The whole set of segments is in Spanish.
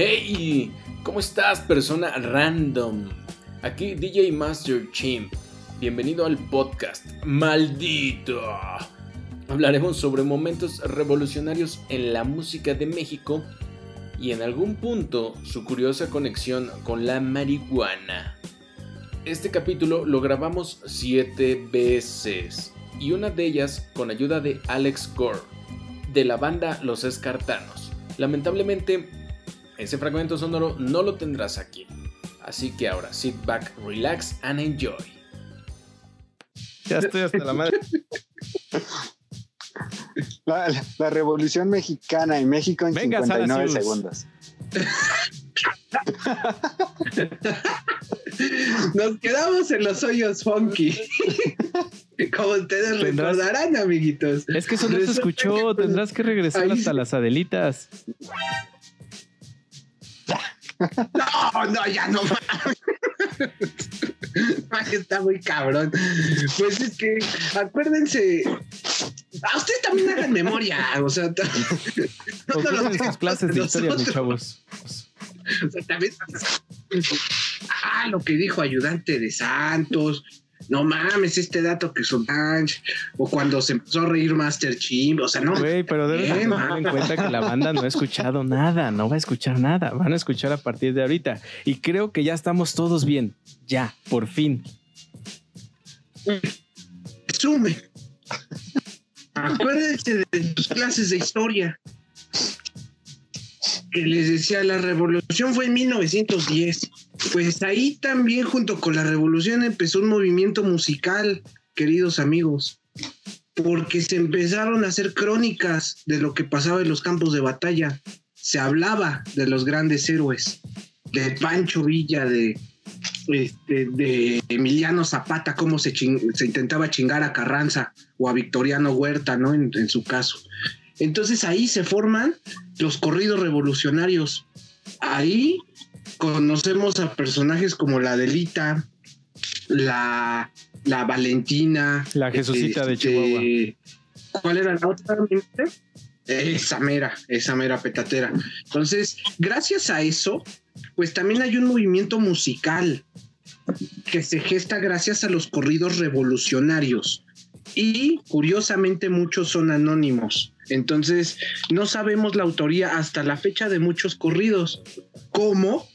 Hey, ¿cómo estás persona random? Aquí DJ Master Chimp. Bienvenido al podcast. Maldito. Hablaremos sobre momentos revolucionarios en la música de México y en algún punto su curiosa conexión con la marihuana. Este capítulo lo grabamos siete veces y una de ellas con ayuda de Alex Gore de la banda Los Escartanos. Lamentablemente ese fragmento sonoro no lo tendrás aquí. Así que ahora, sit back, relax and enjoy. Ya estoy hasta la madre. La, revolución mexicana en México en 59 segundos. Nos quedamos en los hoyos funky. Como ustedes recordarán, amiguitos. Es que eso no se escuchó. Tendrás que regresar hasta las Adelitas. No, no, ya no. Está muy cabrón. Pues es que, acuérdense. A ustedes también hagan memoria. O sea, no, no, no clases de historia, mis chavos. O sea, también. Ah, lo que dijo ayudante de Santos no mames, este dato que son o cuando se empezó a reír Master Chief, o sea, no. Güey, pero debes tener en cuenta que la banda no ha escuchado nada, no va a escuchar nada, van a escuchar a partir de ahorita. Y creo que ya estamos todos bien, ya, por fin. Sume. Acuérdense de tus clases de historia. Que les decía, la revolución fue en 1910 pues ahí también junto con la revolución empezó un movimiento musical, queridos amigos, porque se empezaron a hacer crónicas de lo que pasaba en los campos de batalla. Se hablaba de los grandes héroes, de Pancho Villa, de, este, de Emiliano Zapata, cómo se, intentaba chingar a Carranza o a Victoriano Huerta, ¿no? En su caso. Entonces ahí se forman los corridos revolucionarios. Ahí conocemos a personajes como la Delita, la, la Valentina, la Jesucita de este, Chihuahua. ¿Cuál era la otra? Esa mera, esa mera petatera. Entonces, gracias a eso, pues también hay un movimiento musical que se gesta gracias a los corridos revolucionarios. Y curiosamente muchos son anónimos. Entonces, no sabemos la autoría hasta la fecha de muchos corridos. ¿Cómo?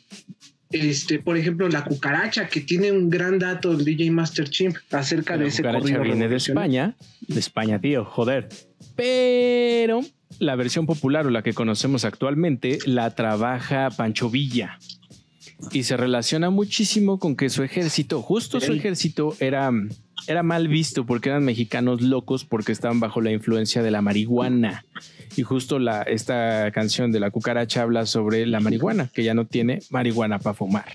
este, por ejemplo, la cucaracha, que tiene un gran dato el DJ Master Chimp acerca de ese cucaracha viene de España, de España, tío, joder. Pero la versión popular o la que conocemos actualmente la trabaja Pancho Villa. Y se relaciona muchísimo con que su ejército, justo su ejército, era, era mal visto porque eran mexicanos locos porque estaban bajo la influencia de la marihuana. Y justo la, esta canción de la cucaracha habla sobre la marihuana, que ya no tiene marihuana para fumar.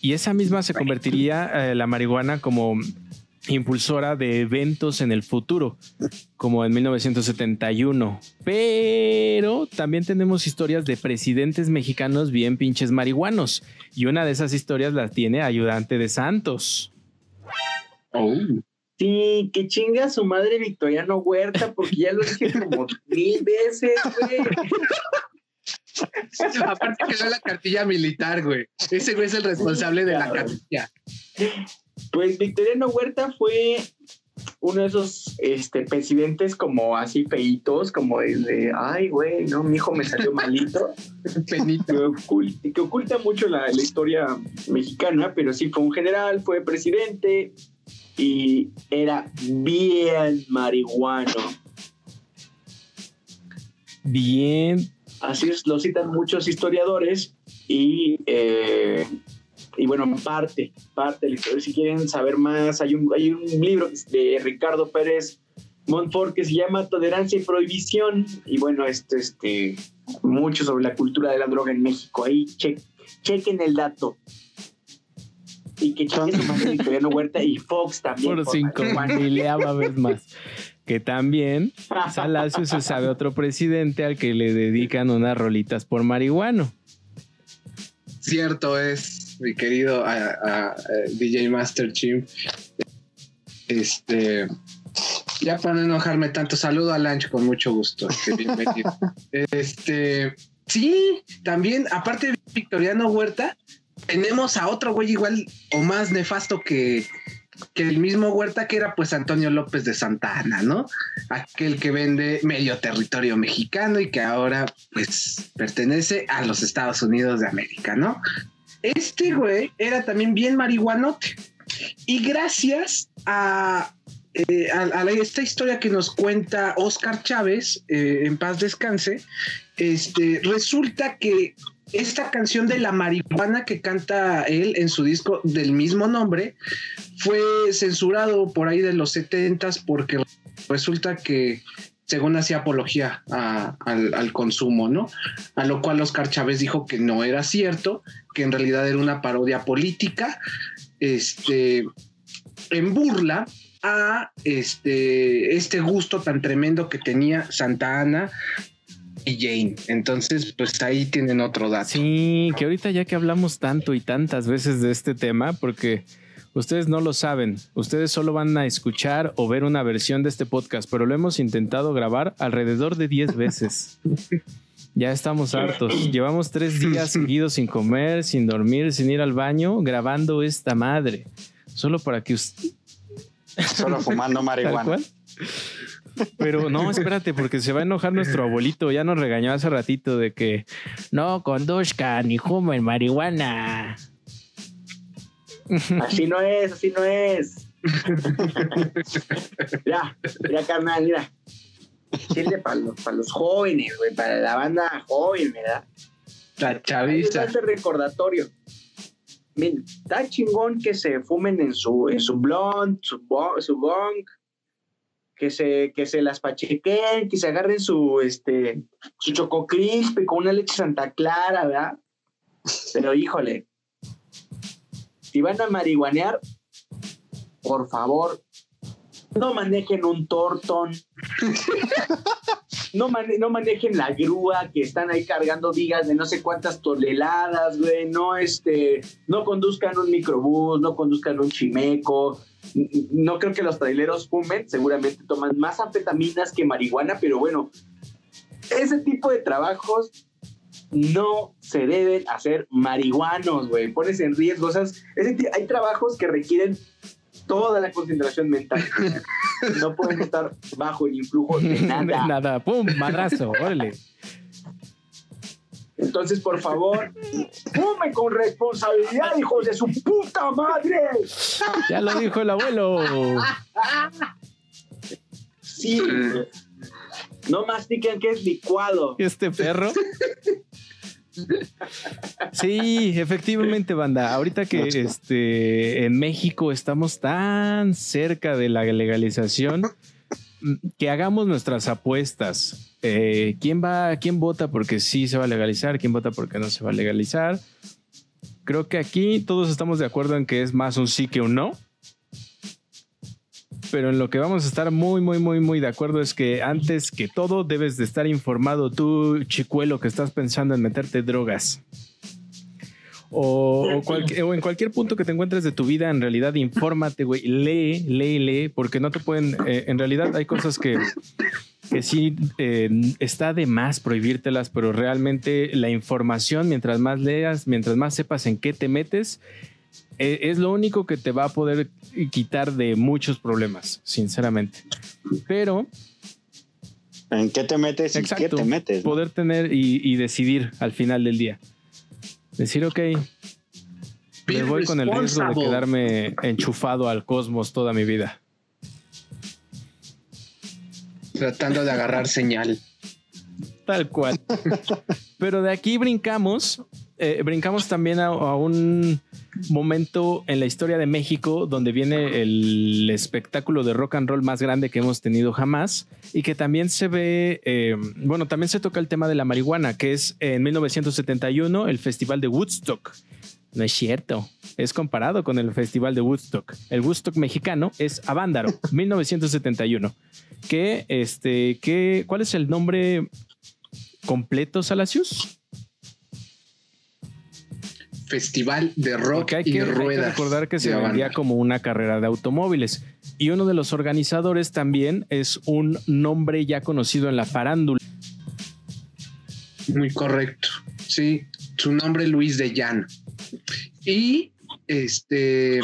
Y esa misma se convertiría eh, la marihuana como impulsora de eventos en el futuro, como en 1971. Pero también tenemos historias de presidentes mexicanos bien pinches marihuanos. Y una de esas historias la tiene ayudante de Santos. Oh. Sí, que chinga a su madre Victoriano Huerta, porque ya lo dije como mil veces, güey. Aparte que no la cartilla militar, güey. Ese güey es el responsable de la cartilla. Pues Victoriano Huerta fue uno de esos este, presidentes como así feitos, como de, ay, güey, no, mi hijo me salió malito. Que oculta, que oculta mucho la, la, historia mexicana, pero sí fue un general, fue presidente, y era bien marihuano. Bien. Así es, lo citan muchos historiadores y, eh, y bueno, parte, parte de la historia. Si quieren saber más, hay un, hay un libro de Ricardo Pérez Montfort que se llama Tolerancia y Prohibición y bueno, este, este, mucho sobre la cultura de la droga en México. Ahí chequen el dato y que chingue su madre Victoriano Huerta y Fox también. Por cinco mileava vez más. Que también Salacio se sabe otro presidente al que le dedican unas rolitas por marihuano. Cierto es, mi querido DJ Master Chim. Este, Ya para no enojarme tanto, saludo a Lancho con mucho gusto. este, sí, también, aparte de Victoriano Huerta, tenemos a otro güey igual o más nefasto que, que el mismo Huerta, que era pues Antonio López de Santa Ana, ¿no? Aquel que vende medio territorio mexicano y que ahora pues pertenece a los Estados Unidos de América, ¿no? Este güey era también bien marihuanote. Y gracias a, eh, esta historia que nos cuenta Oscar Chávez, eh, en paz descanse, este, resulta que esta canción de la marihuana que canta él en su disco del mismo nombre fue censurado por ahí de los setentas porque resulta que según hacía apología al, consumo, ¿no? A lo cual Oscar Chávez dijo que no era cierto, que en realidad era una parodia política, este, en burla a este, este gusto tan tremendo que tenía Santa Ana y Jane. Entonces, pues ahí tienen otro dato. Sí, que ahorita ya que hablamos tanto y tantas veces de este tema, porque ustedes no lo saben, ustedes solo van a escuchar o ver una versión de este podcast, pero lo hemos intentado grabar alrededor de 10 veces. Ya estamos hartos. Llevamos tres días seguidos sin comer, sin dormir, sin ir al baño, grabando esta madre. Solo para que usted... Solo fumando marihuana. Pero no, espérate, porque se va a enojar nuestro abuelito. Ya nos regañó hace ratito de que no conduzcan ni fumen marihuana. Así no es, así no es. ya, ya, carnal, mira. Chile para los, para los jóvenes, güey, para la banda joven, ¿verdad? La chaviza. Este recordatorio. Mira, está chingón que se fumen en su, en su blunt, su, su bong, que se, que se las pachequen, que se agarren su, este, su choco con una leche Santa Clara, ¿verdad? Pero híjole, si van a marihuanear, por favor, no manejen un tortón. No, no, manejen la grúa que están ahí cargando vigas de no sé cuántas toneladas, güey. No, este, no conduzcan un microbús, no conduzcan un chimeco no creo que los traileros fumen, seguramente toman más anfetaminas que marihuana, pero bueno, ese tipo de trabajos no se deben hacer marihuanos, güey. Pones en riesgo. hay trabajos que requieren toda la concentración mental. no pueden estar bajo el influjo de nada. De nada, pum, madrazo, órale. Entonces, por favor, fume con responsabilidad, hijos de su puta madre. Ya lo dijo el abuelo. Sí. No mastiquen que es licuado. Este perro. Sí, efectivamente, banda. Ahorita que este, en México estamos tan cerca de la legalización, que hagamos nuestras apuestas. Eh, ¿Quién va, quién vota porque sí se va a legalizar? ¿Quién vota porque no se va a legalizar? Creo que aquí todos estamos de acuerdo en que es más un sí que un no. Pero en lo que vamos a estar muy, muy, muy, muy de acuerdo es que antes que todo debes de estar informado tú, chicuelo, que estás pensando en meterte drogas. O, en cualquier punto que te encuentres de tu vida, en realidad infórmate, güey. Lee, lee, lee, porque no te pueden. Eh, en realidad hay cosas que, que sí eh, está de más prohibírtelas, pero realmente la información, mientras más leas, mientras más sepas en qué te metes, es lo único que te va a poder quitar de muchos problemas, sinceramente. Pero. ¿En qué te metes y qué te metes? Poder tener y decidir al final del día. Decir, ok, me voy con el riesgo de quedarme enchufado al cosmos toda mi vida. Tratando de agarrar señal. Tal cual. Pero de aquí brincamos, eh, brincamos también a, un momento en la historia de México donde viene el espectáculo de rock and roll más grande que hemos tenido jamás y que también se ve, eh, bueno, también se toca el tema de la marihuana, que es en 1971 el Festival de Woodstock. No es cierto, es comparado con el Festival de Woodstock. El Woodstock mexicano es Avándaro, 1971. Que, este, que, ¿Cuál es el nombre completo, Salacius? Festival de rock hay que, y ruedas. recordar que se vendía como una carrera de automóviles. Y uno de los organizadores también es un nombre ya conocido en la farándula. Muy correcto. Sí, su nombre es Luis de Llano. Y este,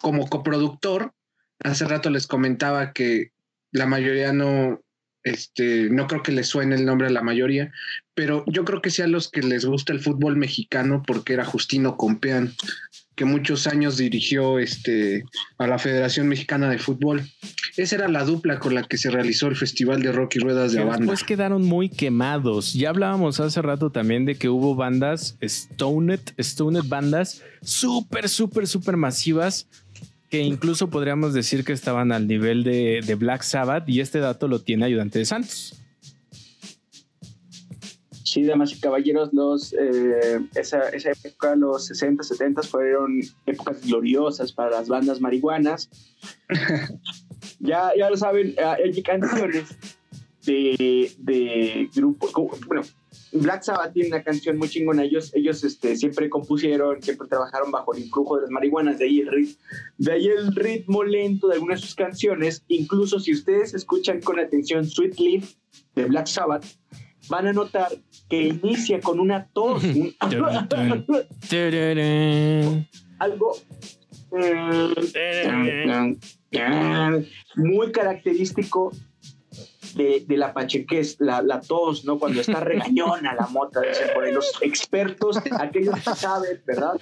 como coproductor, hace rato les comentaba que la mayoría no, este, no creo que les suene el nombre a la mayoría, pero yo creo que sí a los que les gusta el fútbol mexicano, porque era Justino Compeán, que muchos años dirigió este, a la Federación Mexicana de Fútbol. Esa era la dupla con la que se realizó el Festival de Rock y Ruedas de Banda. Después quedaron muy quemados. Ya hablábamos hace rato también de que hubo bandas, Stoned, Stoned bandas súper, súper, súper masivas que incluso podríamos decir que estaban al nivel de, Black Sabbath y este dato lo tiene Ayudante de Santos. Sí, damas y caballeros, los, eh, esa, época, los 60, 70 fueron épocas gloriosas para las bandas marihuanas. ya, ya lo saben, hay canciones de, de grupos, bueno, Black Sabbath tiene una canción muy chingona. Ellos, ellos este, siempre compusieron, siempre trabajaron bajo el influjo de las marihuanas. De ahí, el ritmo, de ahí el ritmo lento de algunas de sus canciones. Incluso si ustedes escuchan con atención Sweet Leaf de Black Sabbath, van a notar que inicia con una tos. algo eh, muy característico de, de la pachequez, la, la, tos, ¿no? Cuando está regañona la mota, dicen por ahí los expertos, aquellos que saben, ¿verdad?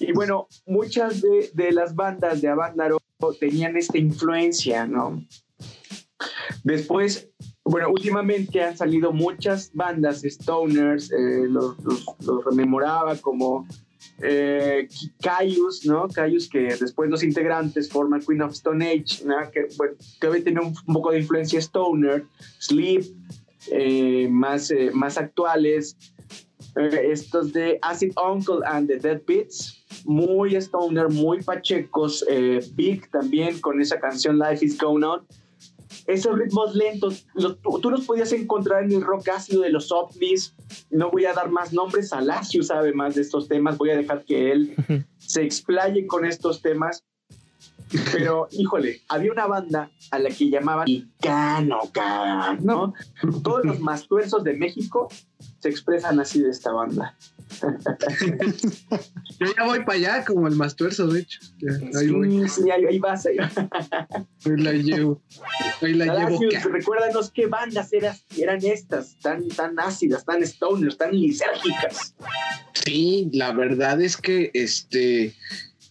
Y bueno, muchas de, de las bandas de Avándaro tenían esta influencia, ¿no? Después, bueno, últimamente han salido muchas bandas stoners, eh, los, rememoraba como eh, ¿no? Caius que después los integrantes forman Queen of Stone Age, ¿no? Que, bueno, que un, poco de influencia stoner, Sleep, eh, más, eh, más actuales, eh, estos de Acid Uncle and the Dead Beats, muy stoner, muy pachecos, Big también con esa canción Life is Going On esos ritmos lentos, tú, los podías encontrar en el rock ácido de los ovnis. No voy a dar más nombres, Alacio sabe más de estos temas, voy a dejar que él se explaye con estos temas. Pero, híjole, había una banda a la que llamaban Icano, ¿no? Todos los más tuerzos de México se expresan así de esta banda. Yo ya voy para allá como el más tuerzo, de hecho. ahí, voy. sí, ahí, vas. Ahí, la llevo. Ahí la llevo. Recuérdanos qué bandas eran, eran estas, tan, tan ácidas, tan stoners, tan lisérgicas. Sí, la verdad es que este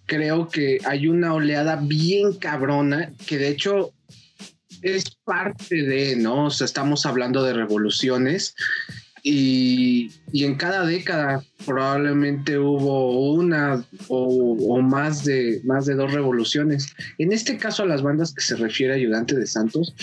creo que hay una oleada bien cabrona que de hecho es parte de, ¿no? O sea, estamos hablando de revoluciones y, en cada década probablemente hubo una o, más, de, más de dos revoluciones. En este caso, a las bandas que se refiere Ayudante de Santos,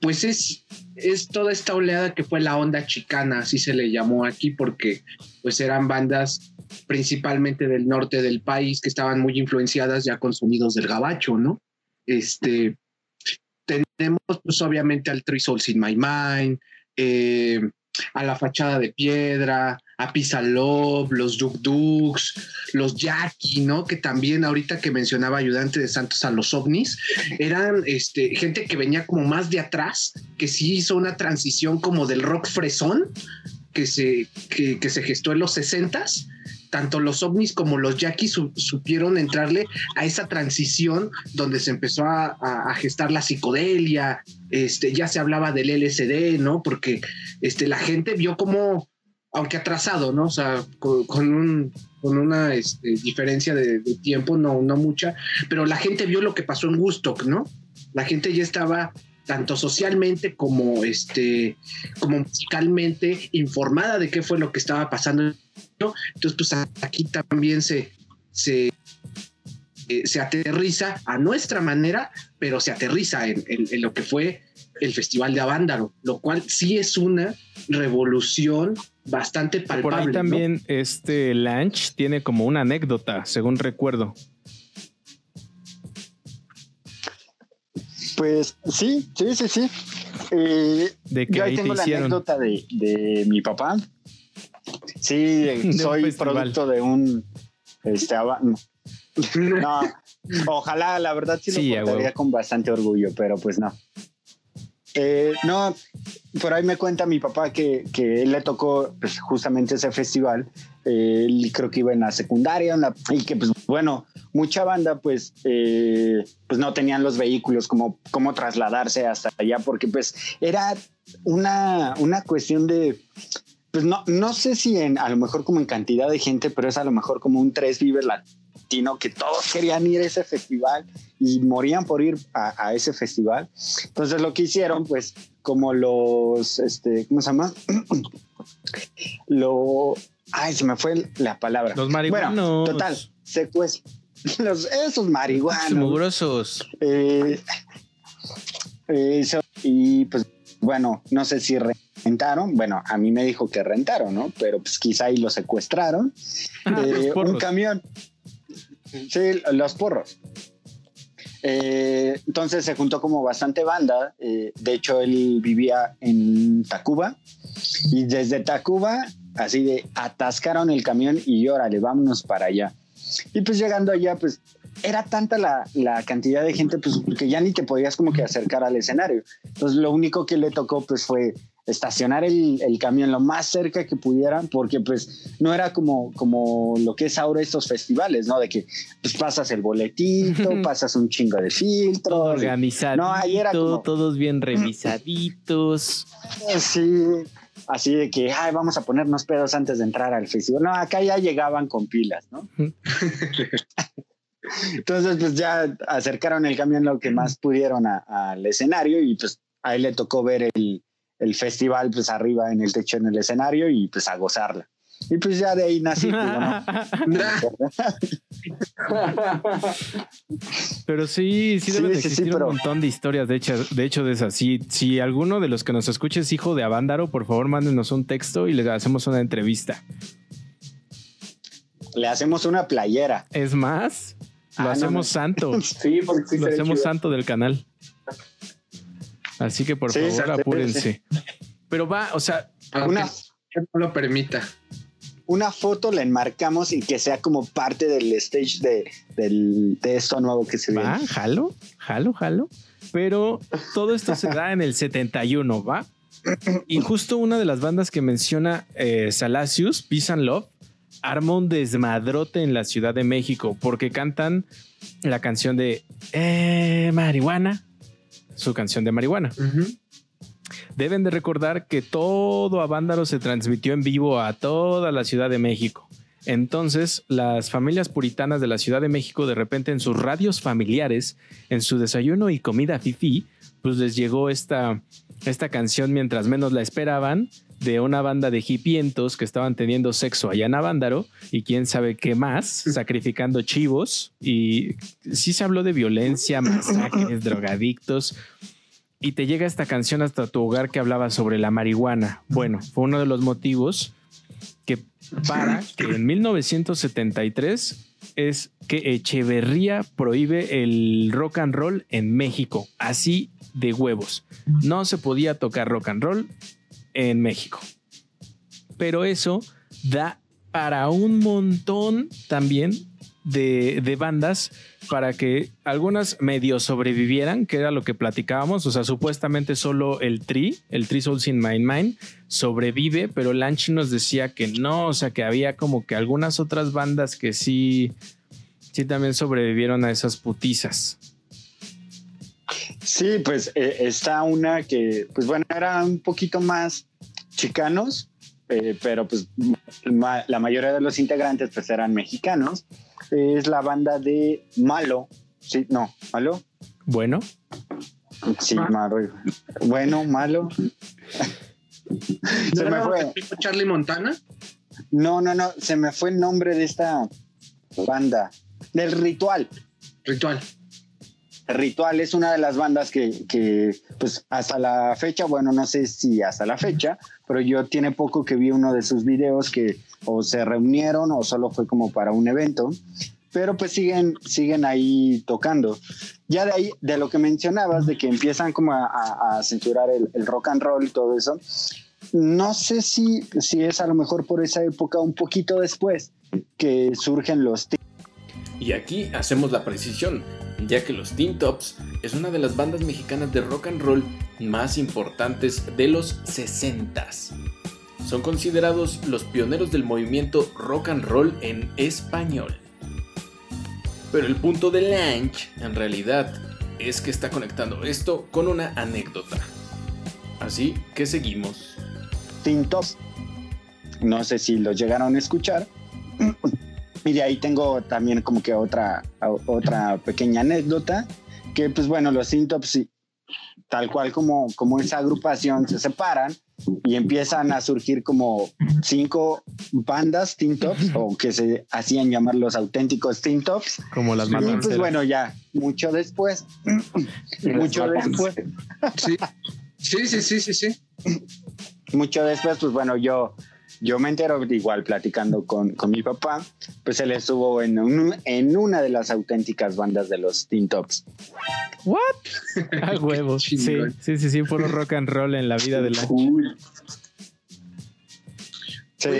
pues es, es toda esta oleada que fue la onda chicana, así se le llamó aquí, porque pues eran bandas principalmente del norte del país que estaban muy influenciadas ya con sonidos del gabacho, ¿no? Este, tenemos pues obviamente al Three Souls in My Mind, eh, a la fachada de piedra, a Love, los Duk Duks, los Jackie, ¿no? Que también ahorita que mencionaba ayudante de Santos a los ovnis, eran este, gente que venía como más de atrás, que sí hizo una transición como del rock fresón que se, que, se gestó en los sesentas tanto los ovnis como los yaquis supieron entrarle a esa transición donde se empezó a, gestar la psicodelia, este, ya se hablaba del LSD, ¿no? Porque este, la gente vio como, aunque atrasado, ¿no? O sea, con, un, con una este, diferencia de, tiempo, no, no mucha, pero la gente vio lo que pasó en Woodstock, ¿no? La gente ya estaba tanto socialmente como este como musicalmente informada de qué fue lo que estaba pasando entonces, pues aquí también se, se, eh, se aterriza a nuestra manera, pero se aterriza en, lo que fue el Festival de Avándaro, lo cual sí es una revolución bastante palpable. Por ahí también este Lanch tiene como una anécdota, según recuerdo. Pues sí, sí, sí, sí. Eh, ¿De que yo ahí tengo la anécdota de, de, mi papá. Sí, soy producto de un este, no, Ojalá, la verdad sí, lo portaría con bastante orgullo, pero pues no. Eh, no, por ahí me cuenta mi papá que, que él le tocó pues, justamente ese festival. él creo que iba en la secundaria y que, pues bueno, mucha banda, pues, eh, pues no tenían los vehículos como, como trasladarse hasta allá, porque, pues, era una, una cuestión de. Pues no, no sé si en, a lo mejor como en cantidad de gente, pero es a lo mejor como un tres vive latino que todos querían ir a ese festival y morían por ir a, ese festival. Entonces lo que hicieron, pues, como los, este, ¿cómo se llama? lo, ay, se me fue la palabra. Los marihuanos. Bueno, total, secuestro. Los, esos marihuanos. Mugrosos. Eh, y pues, bueno, no sé si rentaron. Bueno, a mí me dijo que rentaron, ¿no? Pero pues quizá ahí lo secuestraron. Ah, eh, un camión. Sí, los porros. Eh, entonces se juntó como bastante banda. Eh, de hecho, él vivía en Tacuba y desde Tacuba, así de atascaron el camión y órale, vámonos para allá. Y pues llegando allá, pues era tanta la, la, cantidad de gente, pues que ya ni te podías como que acercar al escenario. Entonces lo único que le tocó pues fue estacionar el, el, camión lo más cerca que pudieran, porque pues no era como, como lo que es ahora estos festivales, ¿no? De que pues pasas el boletito, pasas un chingo de filtros. Organizadito, no, ahí era todos bien revisaditos. Sí, así de que, ay, vamos a ponernos pedos antes de entrar al festival. No, acá ya llegaban con pilas, ¿no? Entonces, pues ya acercaron el camión lo que más pudieron al escenario y pues a él le tocó ver el, el festival pues arriba en el techo en el escenario y pues a gozarla. Y pues ya de ahí nací. Pues, pero sí, sí debe existir un montón de historias, de hecho, de hecho de esas. Si, si alguno de los que nos escuche es hijo de Avándaro, por favor mándenos un texto y le hacemos una entrevista. Le hacemos una playera. Es más, lo ah, hacemos santo. sí, porque lo hacemos santo del canal. Así que por favor apúrense. Pero va, o sea, una no lo permita. Una foto la enmarcamos y que sea como parte del stage de, de esto nuevo que se ve. Va, jalo, jalo, jalo. Pero todo esto se da en el 71, ¿va? Y justo una de las bandas que menciona eh, Salacius, Peace and Love, arma un desmadrote en la Ciudad de México porque cantan la canción de eh, Marihuana, su canción de marihuana. Deben de recordar que todo Avándaro se transmitió en vivo a toda la Ciudad de México. Entonces, las familias puritanas de la Ciudad de México, de repente en sus radios familiares, en su desayuno y comida fifi, pues les llegó esta, esta canción mientras menos la esperaban, de una banda de hipientos que estaban teniendo sexo allá en Avándaro y quién sabe qué más, sacrificando chivos. Y sí se habló de violencia, masacres, drogadictos. Y te llega esta canción hasta tu hogar que hablaba sobre la marihuana. Bueno, fue uno de los motivos que para que en 1973 es que Echeverría prohíbe el rock and roll en México, así de huevos. No se podía tocar rock and roll en México. Pero eso da para un montón también de, bandas para que algunas medio sobrevivieran, que era lo que platicábamos. O sea, supuestamente solo el Tri, el Tri Souls in My Mind, sobrevive, pero Lanchi nos decía que no, o sea, que había como que algunas otras bandas que sí, sí también sobrevivieron a esas putizas. Sí, pues eh, está una que, pues bueno, era un poquito más chicanos, eh, pero pues la mayoría de los integrantes pues eran mexicanos. Es la banda de Malo, sí, no, Malo. Bueno. Sí, malo. Bueno, malo. se me fue. Charlie Montana? No, no, no, se me fue el nombre de esta banda. Del ritual. Ritual. Ritual es una de las bandas que, pues hasta la fecha, bueno, no sé si hasta la fecha, pero yo tiene poco que vi uno de sus videos que o se reunieron o solo fue como para un evento, pero pues siguen, siguen ahí tocando. Ya de ahí, de lo que mencionabas, de que empiezan como a, censurar el, rock and roll y todo eso, no sé si, si es a lo mejor por esa época un poquito después que surgen los Y aquí hacemos la precisión, ya que los Teen Tops es una de las bandas mexicanas de rock and roll más importantes de los 60 Son considerados los pioneros del movimiento rock and roll en español. Pero el punto de Lange, en realidad, es que está conectando esto con una anécdota. Así que seguimos. Teen Tops. No sé si lo llegaron a escuchar. Y de ahí tengo también como que otra, otra pequeña anécdota, que pues bueno, los Sintops, tal cual como, como esa agrupación, se separan y empiezan a surgir como cinco bandas Tintops o que se hacían llamar los auténticos Tintops. Como las Y pues bueno, ya mucho después, mucho después. Sí. sí, sí, sí, sí, sí. Mucho después, pues bueno, yo yo me entero igual platicando con, con mi papá, pues él estuvo en, en una de las auténticas bandas de los Teen Tops. ¿What? A huevo. sí, sí, sí, sí, puro rock and roll en la vida de la. Sí.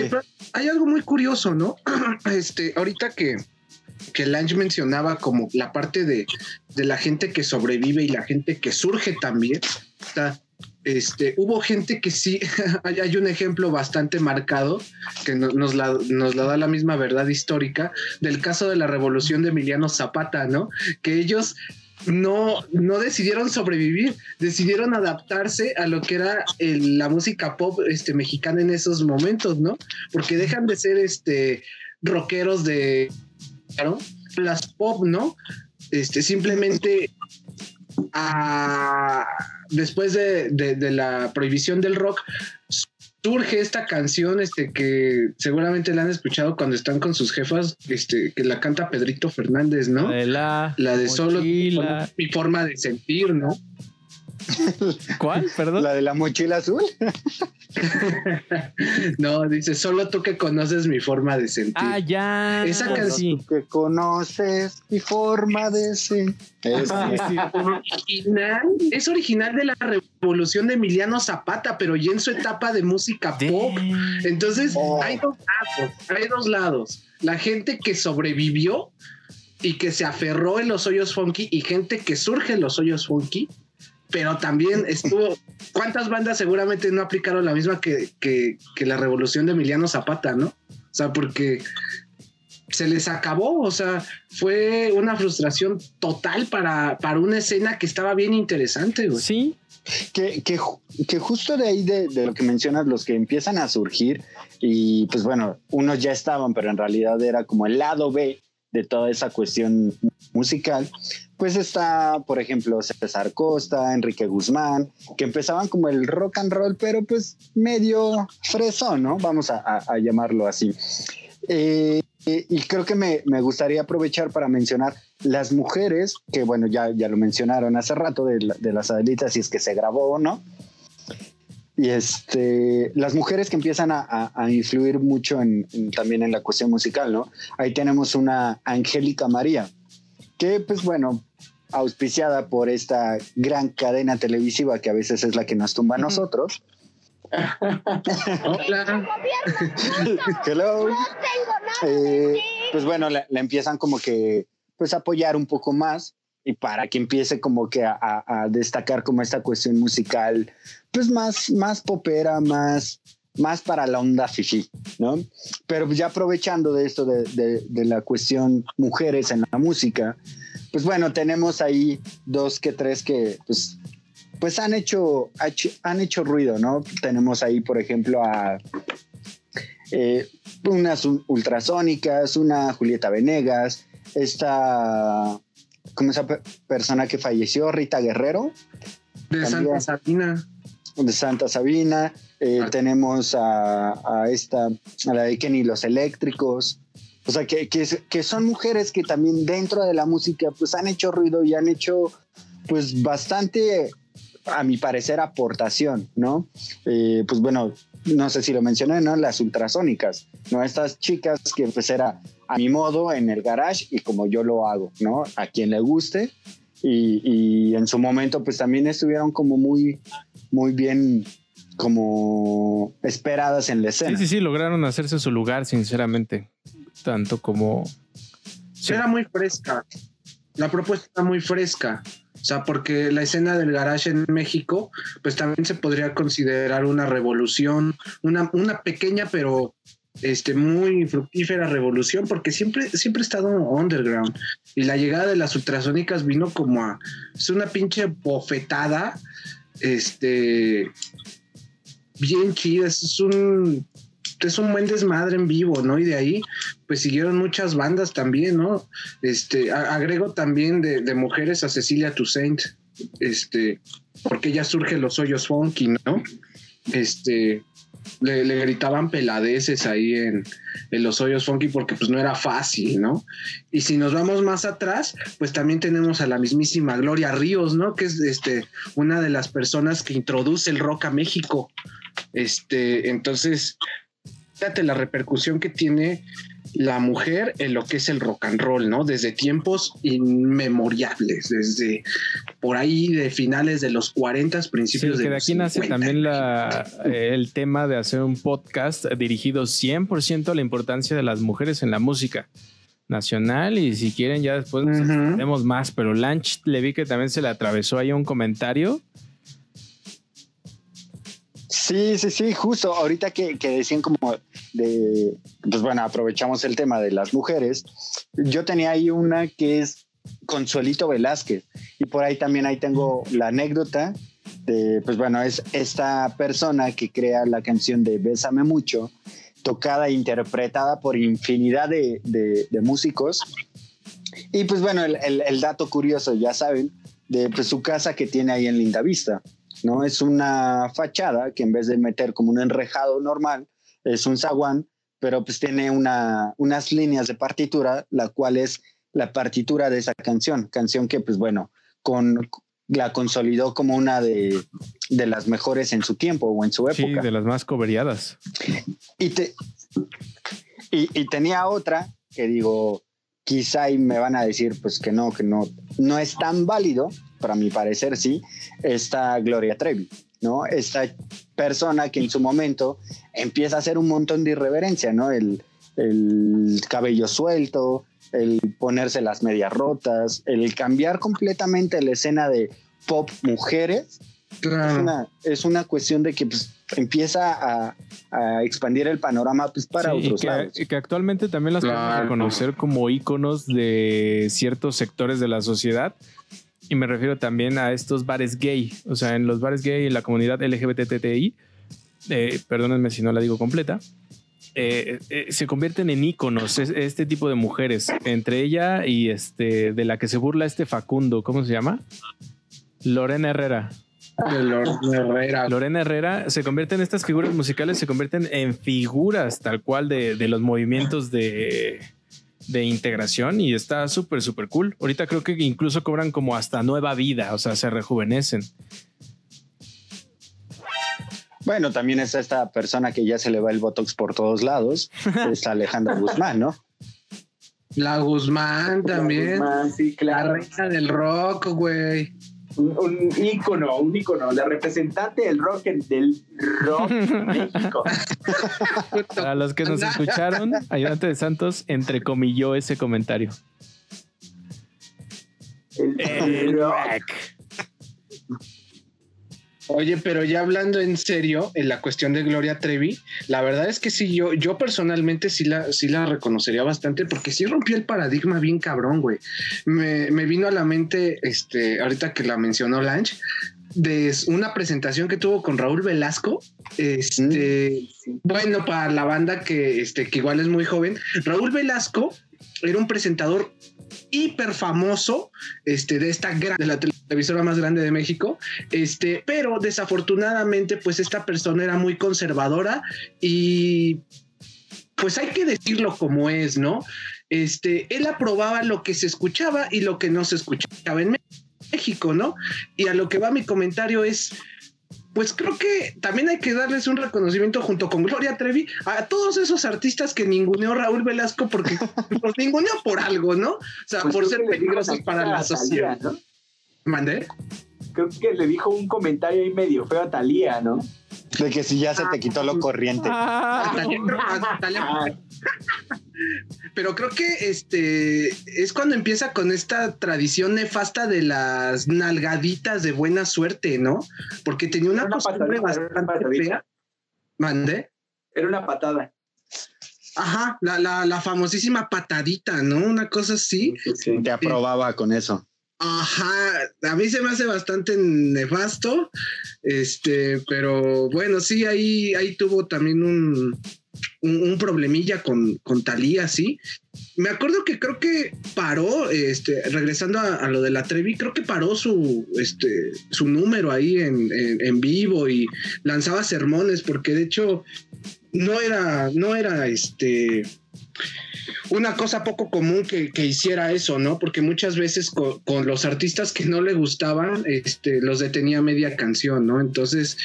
hay algo muy curioso, ¿no? Este, ahorita que, que Lange mencionaba como la parte de, de la gente que sobrevive y la gente que surge también. Está este, hubo gente que sí, hay, un ejemplo bastante marcado que nos, la, nos da la misma verdad histórica del caso de la revolución de Emiliano Zapata, ¿no? Que ellos no, no decidieron sobrevivir, decidieron adaptarse a lo que era la música pop este, mexicana en esos momentos, ¿no? Porque dejan de ser este, rockeros de claro, las pop, ¿no? Este, simplemente a después de, la prohibición del rock, surge esta canción este, que seguramente la han escuchado cuando están con sus jefas, este, que la canta Pedrito Fernández, ¿no? La de, solo mi forma de sentir, ¿no? ¿Cuál? Perdón. La de la mochila azul. no, dice, solo tú que conoces mi forma de sentir. Ah, ya. Esa canción. que conoces mi forma de sentir. Es, original, es original de la revolución de Emiliano Zapata, pero ya en su etapa de música pop. Entonces, oh. hay dos lados, hay dos lados. La gente que sobrevivió y que se aferró en los hoyos funky y gente que surge en los hoyos funky pero también estuvo. ¿Cuántas bandas seguramente no aplicaron la misma que, que, la revolución de Emiliano Zapata, no? O sea, porque se les acabó, o sea, fue una frustración total para, para una escena que estaba bien interesante, güey. Sí. Que, que, que justo de ahí de, de, lo que mencionas, los que empiezan a surgir, y pues bueno, unos ya estaban, pero en realidad era como el lado B de toda esa cuestión musical, pues está, por ejemplo, César Costa, Enrique Guzmán, que empezaban como el rock and roll, pero pues medio fresón, ¿no? Vamos a, llamarlo así. Eh, y creo que me, gustaría aprovechar para mencionar las mujeres, que bueno, ya, ya lo mencionaron hace rato de, las Adelitas, si es que se grabó o no. Y este, las mujeres que empiezan a, influir mucho también en la cuestión musical, ¿no? Ahí tenemos una Angélica María, que pues bueno, auspiciada por esta gran cadena televisiva que a veces es la que nos tumba a nosotros. Hola. Hello. Eh, pues bueno, la, empiezan como que pues apoyar un poco más y para que empiece como que a, destacar como esta cuestión musical, pues más, más popera, más, más para la onda fifi, ¿no? Pero ya aprovechando de esto de, la cuestión mujeres en la música, pues bueno, tenemos ahí dos que tres que pues, pues han hecho, han hecho ruido, ¿no? Tenemos ahí, por ejemplo, a eh, unas ultrasónicas, una Julieta Venegas, esta como esa persona que falleció, Rita Guerrero. De Santa Sabina. De Santa Sabina. Eh, tenemos a, esta, a la de Kenny Los Eléctricos. O sea, que, que, son mujeres que también dentro de la música pues han hecho ruido y han hecho pues bastante, a mi parecer, aportación, ¿no? Eh, pues bueno, no sé si lo mencioné, ¿no? Las ultrasónicas, ¿no? Estas chicas que pues era a mi modo en el garage y como yo lo hago, ¿no? A quien le guste. Y, en su momento pues también estuvieron como muy, muy bien como esperadas en la escena. Sí, sí, sí, lograron hacerse su lugar, sinceramente. Tanto como Era muy fresca. La propuesta era muy fresca. O sea, porque la escena del garage en México, pues también se podría considerar una revolución, una, una pequeña pero este, muy fructífera revolución, porque siempre, siempre ha estado underground. Y la llegada de las ultrasónicas vino como a. Es una pinche bofetada. Este. Bien chida. Es un. Es un buen desmadre en vivo, ¿no? Y de ahí, pues siguieron muchas bandas también, ¿no? Este, agrego también de, mujeres a Cecilia Toussaint, este, porque ya surge los hoyos funky, ¿no? Este, le, gritaban peladeces ahí en, los hoyos funky porque pues no era fácil, ¿no? Y si nos vamos más atrás, pues también tenemos a la mismísima Gloria Ríos, ¿no? Que es este, una de las personas que introduce el rock a México. Este, entonces, fíjate la repercusión que tiene la mujer en lo que es el rock and roll, ¿no? Desde tiempos inmemoriales, desde por ahí de finales de los 40, principios sí, de, de aquí nace también la, el tema de hacer un podcast dirigido 100% a la importancia de las mujeres en la música nacional y si quieren ya después tenemos más, pero Lanch le vi que también se le atravesó ahí un comentario Sí, sí, sí, justo ahorita que, decían como de, pues bueno, aprovechamos el tema de las mujeres. Yo tenía ahí una que es Consuelito Velázquez y por ahí también ahí tengo la anécdota de, pues bueno, es esta persona que crea la canción de Bésame mucho, tocada e interpretada por infinidad de, músicos. Y pues bueno, el, el, dato curioso, ya saben, de pues, su casa que tiene ahí en Linda Vista. ¿No? Es una fachada que en vez de meter como un enrejado normal, es un zaguán, pero pues tiene una, unas líneas de partitura, la cual es la partitura de esa canción, canción que pues bueno, con, la consolidó como una de, de las mejores en su tiempo o en su época. Sí, de las más coberiadas. Y, te, y, y tenía otra que digo, quizá y me van a decir pues que no, que no, no es tan válido, para mi parecer sí, está Gloria Trevi, ¿no? Esta persona que en su momento empieza a hacer un montón de irreverencia, ¿no? El, cabello suelto, el ponerse las medias rotas, el cambiar completamente la escena de pop mujeres. Es, una, cuestión de que pues, empieza a, expandir el panorama pues, para otros y que, Y que actualmente también las podemos reconocer como íconos de ciertos sectores de la sociedad y me refiero también a estos bares gay, o sea, en los bares gay, en la comunidad LGBTTI, eh, perdónenme si no la digo completa, eh, eh, se convierten en íconos este tipo de mujeres, entre ella y este de la que se burla este Facundo, ¿cómo se llama? Lorena Herrera. Lorena Herrera. Lorena Herrera se convierte en estas figuras musicales, se convierten en figuras tal cual de los movimientos de, de integración y está súper, súper cool. Ahorita creo que incluso cobran como hasta nueva vida, o sea, se rejuvenecen. Bueno, también es esta persona que ya se le va el Botox por todos lados, es Alejandra Guzmán, ¿no? La Guzmán también. La, sí, claro. la reina del rock, güey un, ícono, un ícono, la representante del rock del rock México. Para los que nos escucharon, Ayudante de Santos entrecomilló ese comentario. El, rock. Oye, pero ya hablando en serio, en la cuestión de Gloria Trevi, la verdad es que sí, yo, yo personalmente sí la, sí la reconocería bastante porque sí rompió el paradigma bien cabrón, güey. Me, vino a la mente, este, ahorita que la mencionó Lange, de una presentación que tuvo con Raúl Velasco. Este, bueno, para la banda que, este, que igual es muy joven, Raúl Velasco era un presentador hiper famoso este, de esta gran, de televisora más grande de México, este, pero desafortunadamente pues esta persona era muy conservadora y pues hay que decirlo como es, ¿no? Este, él aprobaba lo que se escuchaba y lo que no se escuchaba en México, ¿no? Y a lo que va mi comentario es, pues creo que también hay que darles un reconocimiento junto con Gloria Trevi a todos esos artistas que ninguneó Raúl Velasco porque los ninguneó por algo, ¿no? O sea, pues por ser peligrosos para la sociedad. ¿no? ¿Mandé? Creo que le dijo un comentario ahí medio feo a Talía, ¿no? De que si ya se te quitó lo corriente. Ah, Pero creo que este es cuando empieza con esta tradición nefasta de las nalgaditas de buena suerte, ¿no? Porque tenía una, una costumbre bastante fea. ¿Mande? Era una patada. Ajá, la, la, la, famosísima patadita, ¿no? Una cosa así. Te aprobaba con eso. Ajá, a mí se me hace bastante nefasto, este, pero bueno, sí, ahí, ahí tuvo también un, un, problemilla con, con Talía, sí. Me acuerdo que creo que paró, este, regresando a, lo de la Trevi, creo que paró su, este, su número ahí en, en, vivo y lanzaba sermones, porque de hecho no era, no era este una cosa poco común que, hiciera eso, ¿no? Porque muchas veces con, los artistas que no le gustaban, este, los detenía media canción, ¿no? Entonces,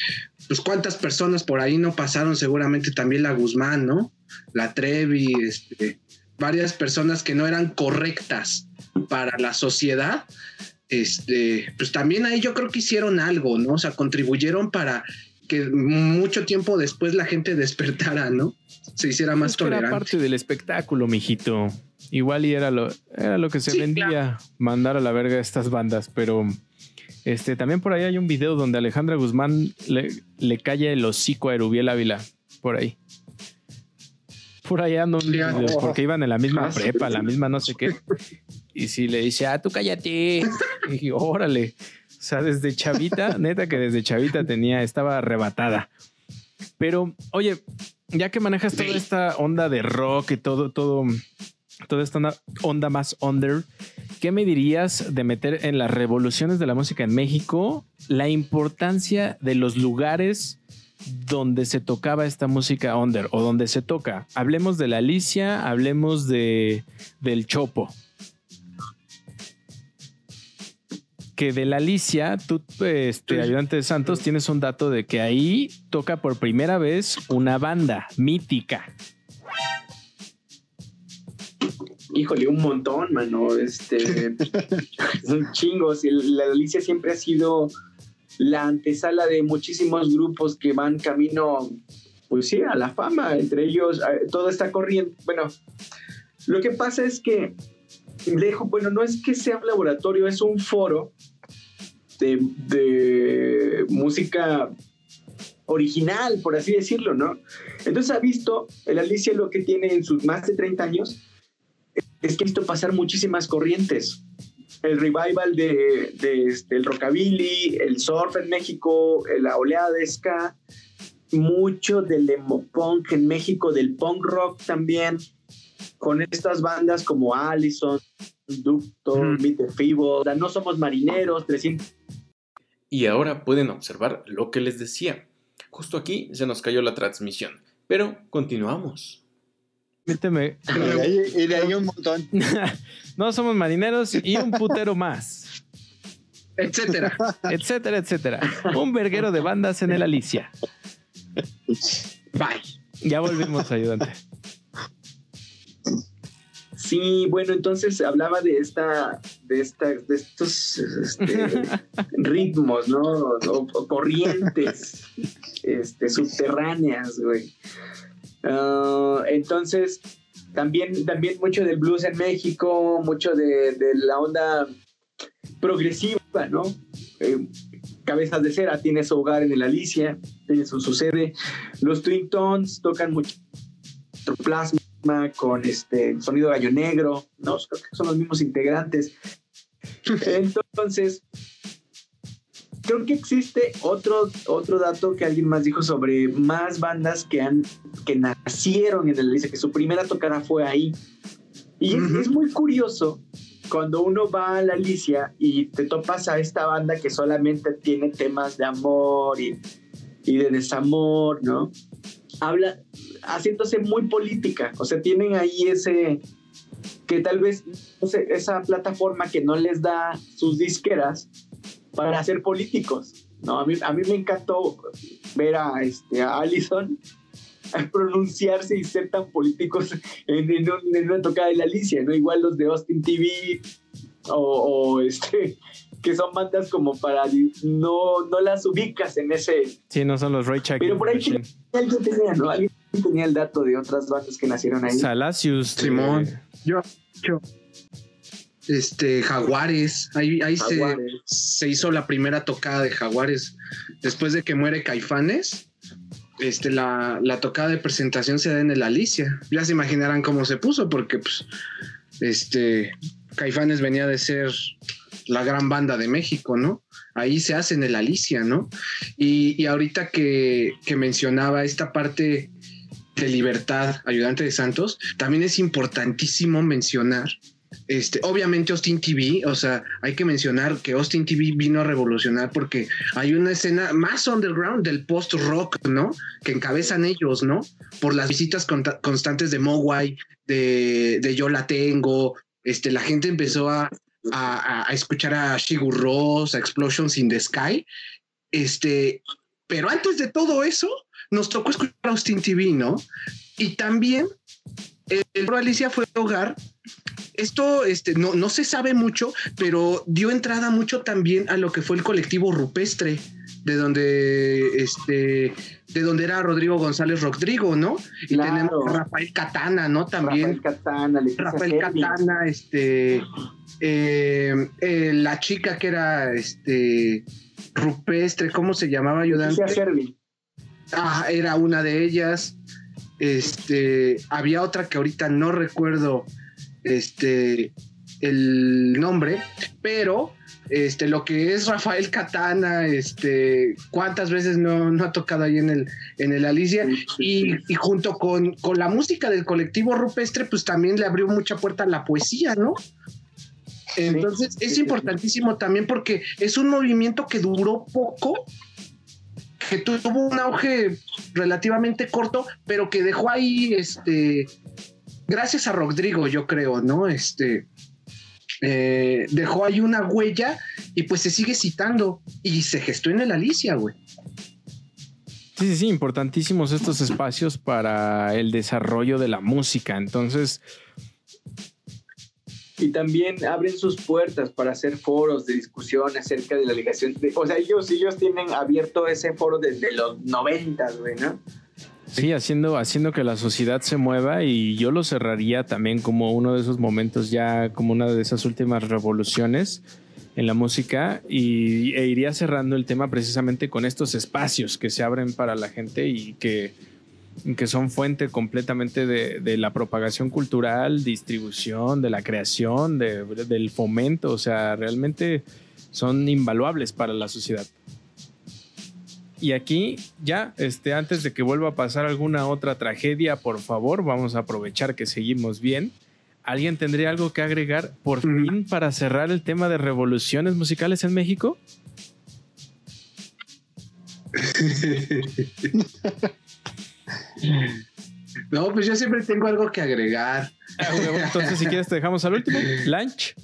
pues cuántas personas por ahí no pasaron, seguramente también la Guzmán, ¿no? La Trevi, este, varias personas que no eran correctas para la sociedad, este, pues también ahí yo creo que hicieron algo, ¿no? O sea, contribuyeron para que mucho tiempo después la gente despertara, ¿no? Se hiciera más tolerante. Era parte del espectáculo, mijito. Igual y era lo, era lo que se vendía, mandar a la verga a estas bandas, pero este, también por ahí hay un video donde Alejandra Guzmán le, le calla el hocico a Erubiel Ávila, por ahí. Por allá ando porque iban en la misma ah, prepa, la misma no sé qué. Y si le dice, ah, tú cállate. Y órale. O sea, desde chavita, neta que desde chavita tenía, estaba arrebatada. Pero, oye, ya que manejas toda esta onda de rock y todo, todo, toda esta onda más under, ¿qué me dirías de meter en las revoluciones de la música en México la importancia de los lugares donde se tocaba esta música under o donde se toca? Hablemos de la Alicia, hablemos de del Chopo. Que de la Alicia, tú, este, ayudante de Santos, tienes un dato de que ahí toca por primera vez una banda mítica. Híjole, un montón, mano. Este, es un chingo. la Alicia siempre ha sido la antesala de muchísimos grupos que van camino, pues sí, a la fama. Entre ellos, eh, todo está corriendo. Bueno, lo que pasa es que bueno, no es que sea un laboratorio, es un foro de, música original, por así decirlo, ¿no? Entonces ha visto, el Alicia lo que tiene en sus más de 30 años es que ha visto pasar muchísimas corrientes. El revival de, este, rockabilly, el surf en México, la oleada de ska, mucho del emo punk en México, del punk rock también con estas bandas como Allison, Ducto, Meet the Feeble, no somos marineros, 300. Y ahora pueden observar lo que les decía. Justo aquí se nos cayó la transmisión, pero continuamos. Méteme. Y de ahí un montón. no somos marineros y un putero más. Etcétera. etcétera, etcétera. Un verguero de bandas en el Alicia. Bye. Ya volvimos, ayudante. Sí, bueno, entonces hablaba de esta, de esta, de estos este, ritmos, ¿no? O, corrientes este, subterráneas, güey. Ah, entonces, también, también mucho del blues en México, mucho de, la onda progresiva, ¿no? Eh, Cabezas de Cera tiene su hogar en el Alicia, tiene su, sede. Los Twin Tones tocan mucho plasma con este sonido gallo negro, ¿no? Creo que son los mismos integrantes. Entonces, creo que existe otro, otro dato que alguien más dijo sobre más bandas que han que nacieron en el Alicia, que su primera tocada fue ahí. Y es, muy curioso cuando uno va a la Alicia y te topas a esta banda que solamente tiene temas de amor y, y de desamor, ¿no? Habla, haciéndose muy política. O sea, tienen ahí ese, que tal vez, no sé, esa plataforma que no les da sus disqueras para ser políticos. No, a mí, a mí me encantó ver a, este, a Allison pronunciarse y ser tan políticos en, en, una tocada de la Alicia, ¿no? Igual los de Austin TV o, este, que son bandas como para no, no las ubicas en ese. Sí, no son los Ray Check. Pero por ahí alguien tenía, ¿no? Alguien tenía el dato de otras bandas que nacieron ahí. Salacius. Simón. Yo, yo. Este, Jaguares. Ahí, ahí Se, se hizo la primera tocada de Jaguares. Después de que muere Caifanes, este, la, la, tocada de presentación se da en el Alicia. Ya se imaginarán cómo se puso, porque pues, este, Caifanes venía de ser la gran banda de México, ¿no? Ahí se hace en el Alicia, ¿no? Y, ahorita que, mencionaba esta parte de libertad, ayudante de Santos, también es importantísimo mencionar este, obviamente Austin TV, o sea, hay que mencionar que Austin TV vino a revolucionar porque hay una escena más underground del post-rock, ¿no? Que encabezan ellos, ¿no? Por las visitas constantes de Mogwai, de, Yo la tengo, este, la gente empezó a, a, escuchar a Shigur Ross, a Explosions in the Sky, este, pero antes de todo eso, nos tocó escuchar a Austin TV, ¿no? Y también el Pro Alicia fue hogar esto este, no, no se sabe mucho, pero dio entrada mucho también a lo que fue el colectivo rupestre, de donde, este, de donde era Rodrigo González Rodrigo, ¿no? Y tenemos a Rafael Catana, ¿no? También. Rafael Catana, Rafael Catana, este, eh, eh, la chica que era, este, rupestre, ¿cómo se llamaba ayudante? Ah, era una de ellas. Este, había otra que ahorita no recuerdo este, el nombre, pero este, lo que es Rafael Catana, este, cuántas veces no, no ha tocado ahí en el, en el Alicia, y, junto con, con, la música del colectivo rupestre, pues también le abrió mucha puerta a la poesía, ¿no? Entonces es importantísimo también porque es un movimiento que duró poco, que tuvo un auge relativamente corto, pero que dejó ahí este gracias a Rodrigo, yo creo, ¿no? Este eh, dejó ahí una huella y pues se sigue citando y se gestó en el Alicia, güey. Sí, sí, sí, importantísimos estos espacios para el desarrollo de la música. Entonces. Y también abren sus puertas para hacer foros de discusión acerca de la ligación. o sea, ellos, ellos tienen abierto ese foro desde los noventas, güey, ¿no? Sí, haciendo, haciendo que la sociedad se mueva y yo lo cerraría también como uno de esos momentos ya como una de esas últimas revoluciones en la música y, e iría cerrando el tema precisamente con estos espacios que se abren para la gente y que, que son fuente completamente de, la propagación cultural, distribución, de la creación, del fomento, o sea, realmente son invaluables para la sociedad. Y aquí ya, este, antes de que vuelva a pasar alguna otra tragedia, por favor, vamos a aprovechar que seguimos bien. ¿Alguien tendría algo que agregar por fin para cerrar el tema de revoluciones musicales en México? no, pues yo siempre tengo algo que agregar. Ah, entonces, si quieres, te dejamos al último. Lunch.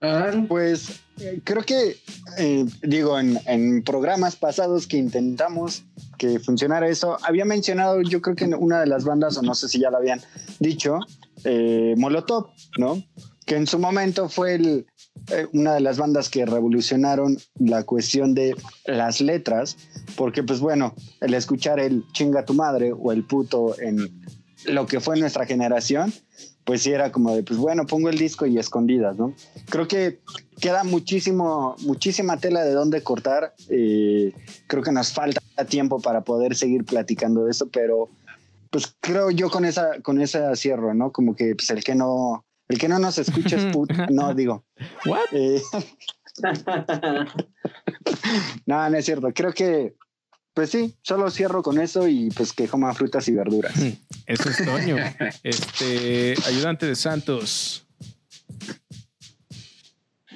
Ah, pues creo que, eh, digo, en, programas pasados que intentamos que funcionara eso, había mencionado, yo creo que una de las bandas, o no sé si ya lo habían dicho, eh, Molotov, ¿no? Que en su momento fue eh, una de las bandas que revolucionaron la cuestión de las letras, porque pues bueno, el escuchar el chinga tu madre o el puto en lo que fue nuestra generación, pues sí era como de, pues bueno, pongo el disco y escondidas, ¿no? Creo que queda muchísimo, muchísima tela de dónde cortar. Eh, creo que nos falta tiempo para poder seguir platicando de eso, pero pues creo yo con esa, con ese cierro, ¿no? Como que pues el que no, el que no nos escucha es puto. No, digo. ¿What? Eh, no, no es cierto. Creo que pues sí, solo cierro con eso y pues que coma frutas y verduras. Eso es Toño. este, ayudante de Santos.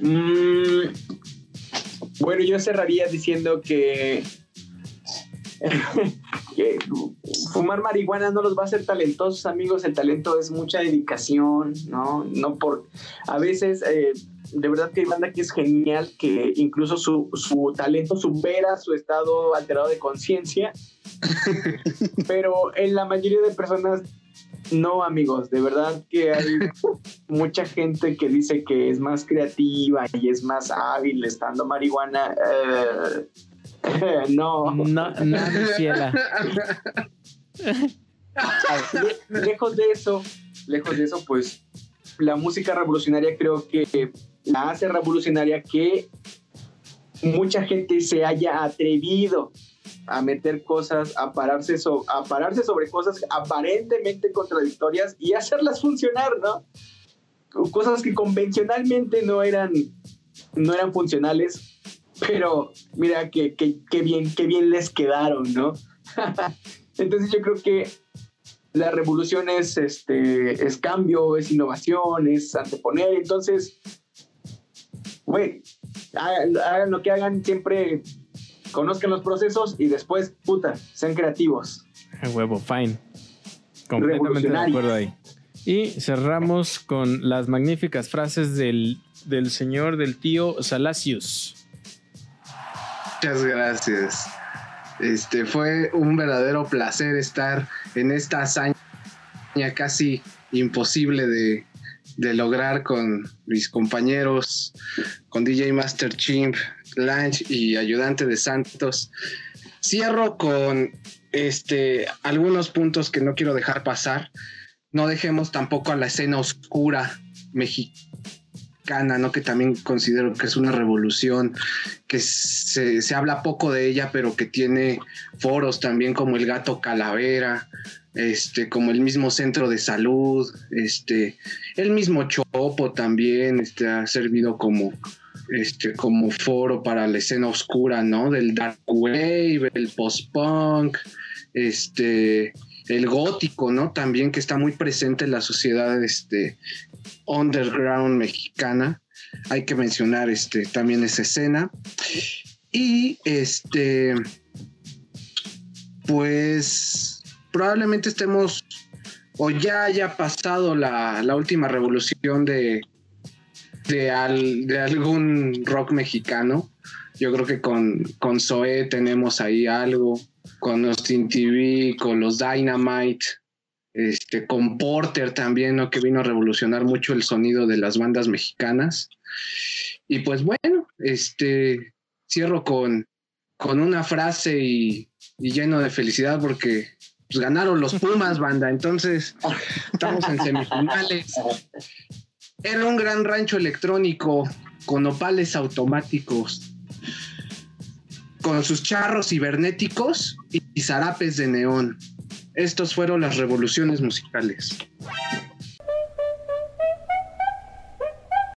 Mm, bueno, yo cerraría diciendo que, que, fumar marihuana no los va a hacer talentosos, amigos. El talento es mucha dedicación, ¿no? No por. A veces. Eh, de verdad que hay banda que es genial, que incluso su, su talento supera su estado alterado de conciencia, pero en la mayoría de personas No, amigos, de verdad que hay mucha gente que dice que es más creativa y es más hábil estando marihuana. Eh, no. No, no, lejos de eso, lejos de eso, pues la música revolucionaria creo que la hace revolucionaria que mucha gente se haya atrevido a meter cosas, a pararse, a pararse sobre cosas aparentemente contradictorias y hacerlas funcionar, ¿no? Cosas que convencionalmente no eran, no eran funcionales, pero mira qué que, bien, qué bien les quedaron, ¿no? Entonces yo creo que la revolución es, este, es cambio, es innovación, es anteponer. Entonces, güey, hagan, lo que hagan, siempre conozcan los procesos y después, puta, sean creativos. huevo, fine. Completamente de acuerdo ahí. Y cerramos con las magníficas frases del, del señor, del tío Salacius. Muchas gracias. Este fue un verdadero placer estar en esta hazaña casi imposible de, lograr con mis compañeros, con DJ Master Chimp, Lange y ayudante de Santos. Cierro con este, algunos puntos que no quiero dejar pasar. No dejemos tampoco a la escena oscura mexicana Que también considero que es una revolución, que se, habla poco de ella, pero que tiene foros también como el gato calavera, este, como el mismo centro de salud, este, el mismo Chopo también, este, ha servido como, este, como foro para la escena oscura, ¿no? Del dark wave, el post-punk, este, el gótico, ¿no? También que está muy presente en la sociedad, este, underground mexicana. Hay que mencionar este, también esa escena. Y este, pues probablemente estemos o ya haya pasado la, última revolución de, de, algún rock mexicano. Yo creo que con, con Zoe tenemos ahí algo, con Austin TV, con los Dynamite, este, con Porter también, ¿no? Que vino a revolucionar mucho el sonido de las bandas mexicanas. Y pues bueno, este, cierro con, con una frase y, lleno de felicidad porque pues, ganaron los Pumas, banda. Entonces, estamos en semifinales. Era un gran rancho electrónico con opales automáticos, con sus charros cibernéticos y zarapes de neón. Estos fueron las revoluciones musicales.